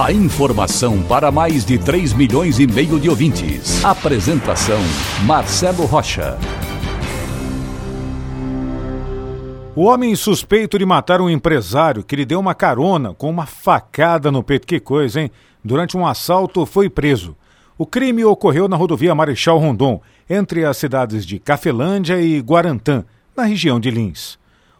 A informação para mais de 3 milhões e meio de ouvintes. Apresentação Marcelo Rocha. O homem suspeito de matar um empresário que lhe deu uma carona com uma facada no peito, que coisa, hein? Durante um assalto foi preso. O crime ocorreu na rodovia Marechal Rondon, entre as cidades de Cafelândia e Guarantã, na região de Lins.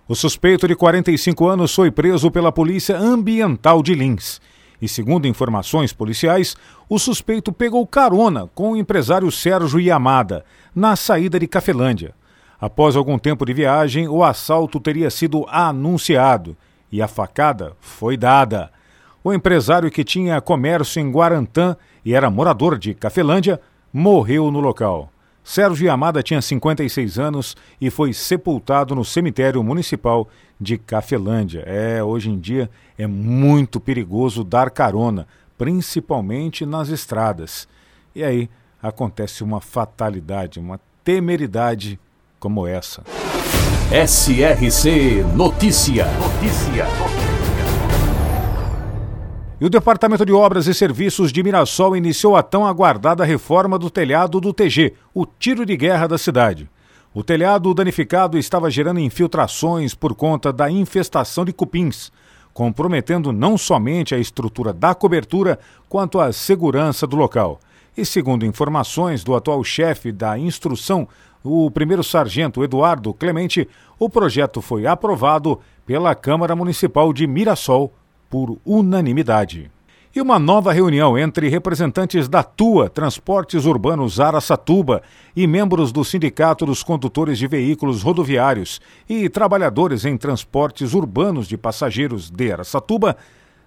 O suspeito de 45 anos foi preso pela Polícia Ambiental de Lins. E segundo informações policiais, o suspeito pegou carona com o empresário Sérgio Yamada, na saída de Cafelândia. Após algum tempo de viagem, o assalto teria sido anunciado e a facada foi dada. O empresário que tinha comércio em Guarantã e era morador de Cafelândia morreu no local. Sérgio Yamada tinha 56 anos e foi sepultado no cemitério municipal de Cafelândia. É, hoje em dia é muito perigoso dar carona, principalmente nas estradas. E aí acontece uma fatalidade, uma temeridade como essa. SRC Notícia. Notícia. E o Departamento de Obras e Serviços de Mirassol iniciou a tão aguardada reforma do telhado do TG, o tiro de guerra da cidade. O telhado danificado estava gerando infiltrações por conta da infestação de cupins, comprometendo não somente a estrutura da cobertura, quanto a segurança do local. E segundo informações do atual chefe da instrução, o primeiro sargento Eduardo Clemente, o projeto foi aprovado pela Câmara Municipal de Mirassol por unanimidade. E uma nova reunião entre representantes da TUA Transportes Urbanos Araçatuba e membros do Sindicato dos Condutores de Veículos Rodoviários e trabalhadores em transportes urbanos de passageiros de Araçatuba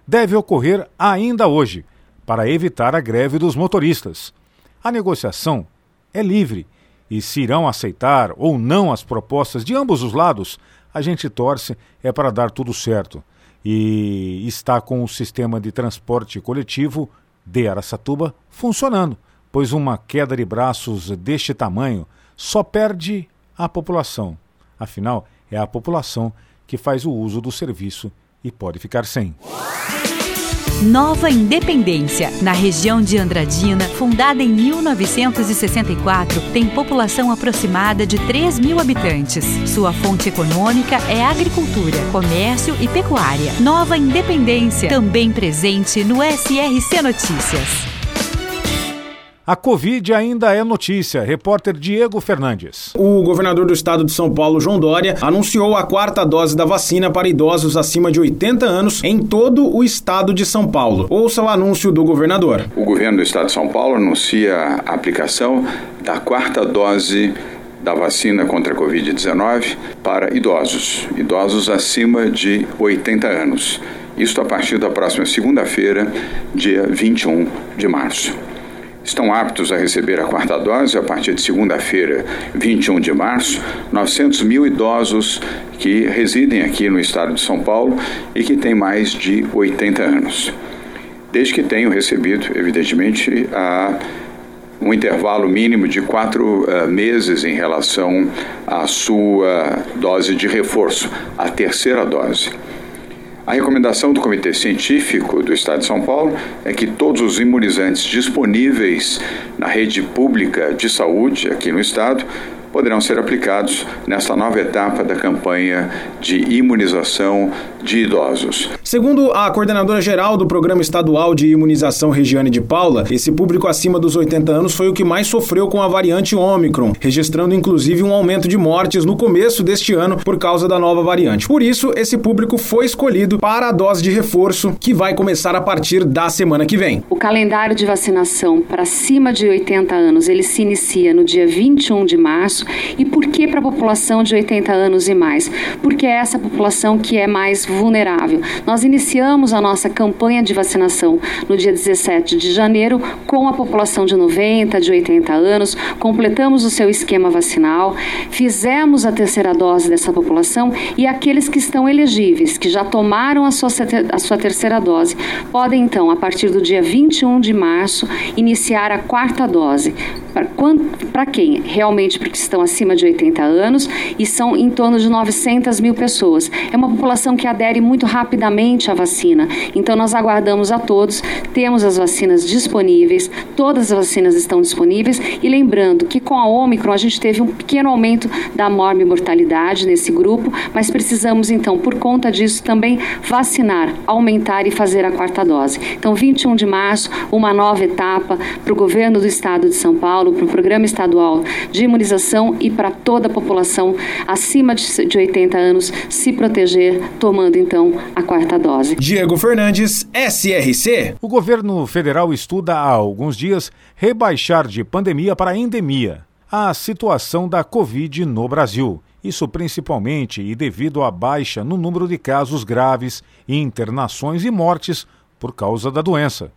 deve ocorrer ainda hoje, para evitar a greve dos motoristas. A negociação é livre e se irão aceitar ou não as propostas de ambos os lados, a gente torce é para dar tudo certo e está com o sistema de transporte coletivo de Araçatuba funcionando, pois uma queda de braços deste tamanho só perde a população. Afinal, é a população que faz o uso do serviço e pode ficar sem. Nova Independência, na região de Andradina, fundada em 1964, tem população aproximada de 3 mil habitantes. Sua fonte econômica é agricultura, comércio e pecuária. Nova Independência, também presente no SRC Notícias. A Covid ainda é notícia. Repórter Diego Fernandes. O governador do estado de São Paulo, João Dória, anunciou a quarta dose da vacina para idosos acima de 80 anos em todo o estado de São Paulo. Ouça o anúncio do governador. O governo do estado de São Paulo anuncia a aplicação da quarta dose da vacina contra a Covid-19 para idosos, idosos acima de 80 anos. Isso a partir da próxima segunda-feira, dia 21 de março estão aptos a receber a quarta dose a partir de segunda-feira, 21 de março, 900 mil idosos que residem aqui no estado de São Paulo e que têm mais de 80 anos. Desde que tenham recebido, evidentemente, a um intervalo mínimo de quatro uh, meses em relação à sua dose de reforço, a terceira dose. A recomendação do Comitê Científico do Estado de São Paulo é que todos os imunizantes disponíveis na rede pública de saúde aqui no Estado poderão ser aplicados nesta nova etapa da campanha de imunização de idosos. Segundo a coordenadora geral do Programa Estadual de Imunização Regiane de Paula, esse público acima dos 80 anos foi o que mais sofreu com a variante Ômicron, registrando inclusive um aumento de mortes no começo deste ano por causa da nova variante. Por isso, esse público foi escolhido para a dose de reforço que vai começar a partir da semana que vem. O calendário de vacinação para acima de 80 anos, ele se inicia no dia 21 de março. E por que para a população de 80 anos e mais? Porque é essa população que é mais vulnerável. Nós iniciamos a nossa campanha de vacinação no dia 17 de janeiro com a população de 90, de 80 anos, completamos o seu esquema vacinal, fizemos a terceira dose dessa população e aqueles que estão elegíveis, que já tomaram a sua, a sua terceira dose, podem então, a partir do dia 21 de março, iniciar a quarta dose. Para quem? Realmente porque estão acima de 80 anos e são em torno de 900 mil pessoas. É uma população que adere muito rapidamente à vacina. Então, nós aguardamos a todos, temos as vacinas disponíveis, todas as vacinas estão disponíveis e lembrando que com a Omicron a gente teve um pequeno aumento da mortalidade nesse grupo, mas precisamos então, por conta disso, também vacinar, aumentar e fazer a quarta dose. Então, 21 de março, uma nova etapa para o governo do estado de São Paulo, para o programa estadual de imunização e para toda a população acima de 80 anos se proteger, tomando então a quarta dose. Diego Fernandes, SRC. O governo federal estuda há alguns dias rebaixar de pandemia para endemia a situação da Covid no Brasil. Isso principalmente e devido à baixa no número de casos graves, internações e mortes por causa da doença.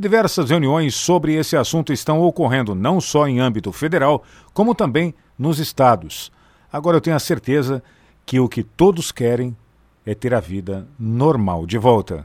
Diversas reuniões sobre esse assunto estão ocorrendo não só em âmbito federal, como também nos estados. Agora eu tenho a certeza que o que todos querem é ter a vida normal de volta.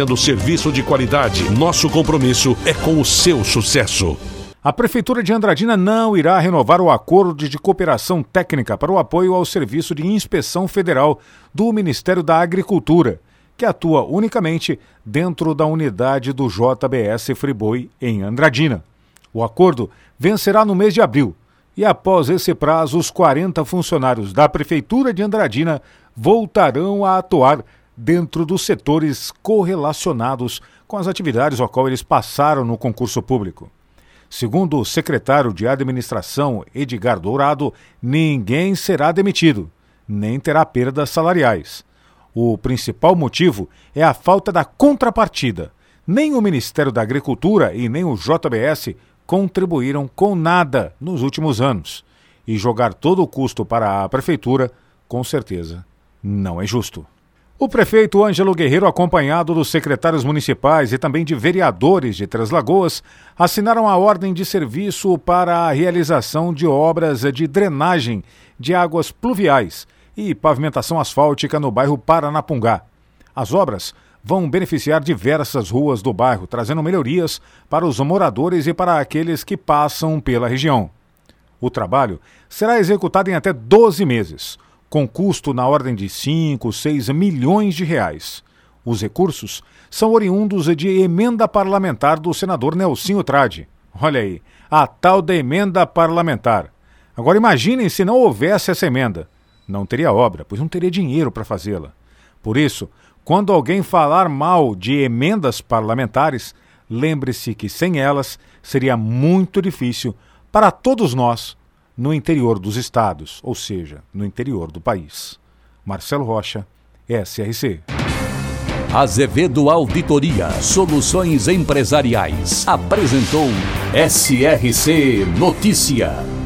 oferecendo serviço de qualidade. Nosso compromisso é com o seu sucesso. A Prefeitura de Andradina não irá renovar o acordo de cooperação técnica para o apoio ao Serviço de Inspeção Federal do Ministério da Agricultura, que atua unicamente dentro da unidade do JBS Friboi em Andradina. O acordo vencerá no mês de abril e, após esse prazo, os 40 funcionários da Prefeitura de Andradina voltarão a atuar dentro dos setores correlacionados com as atividades ao qual eles passaram no concurso público. Segundo o secretário de Administração, Edgar Dourado, ninguém será demitido, nem terá perdas salariais. O principal motivo é a falta da contrapartida. Nem o Ministério da Agricultura e nem o JBS contribuíram com nada nos últimos anos. E jogar todo o custo para a Prefeitura, com certeza, não é justo. O prefeito Ângelo Guerreiro, acompanhado dos secretários municipais e também de vereadores de Três Lagoas, assinaram a ordem de serviço para a realização de obras de drenagem de águas pluviais e pavimentação asfáltica no bairro Paranapungá. As obras vão beneficiar diversas ruas do bairro, trazendo melhorias para os moradores e para aqueles que passam pela região. O trabalho será executado em até 12 meses com custo na ordem de 5, 6 milhões de reais. Os recursos são oriundos de emenda parlamentar do senador Nelsinho Trade. Olha aí, a tal da emenda parlamentar. Agora imaginem se não houvesse essa emenda. Não teria obra, pois não teria dinheiro para fazê-la. Por isso, quando alguém falar mal de emendas parlamentares, lembre-se que sem elas seria muito difícil para todos nós no interior dos estados, ou seja, no interior do país. Marcelo Rocha, SRC. Azevedo Auditoria Soluções Empresariais apresentou SRC Notícia.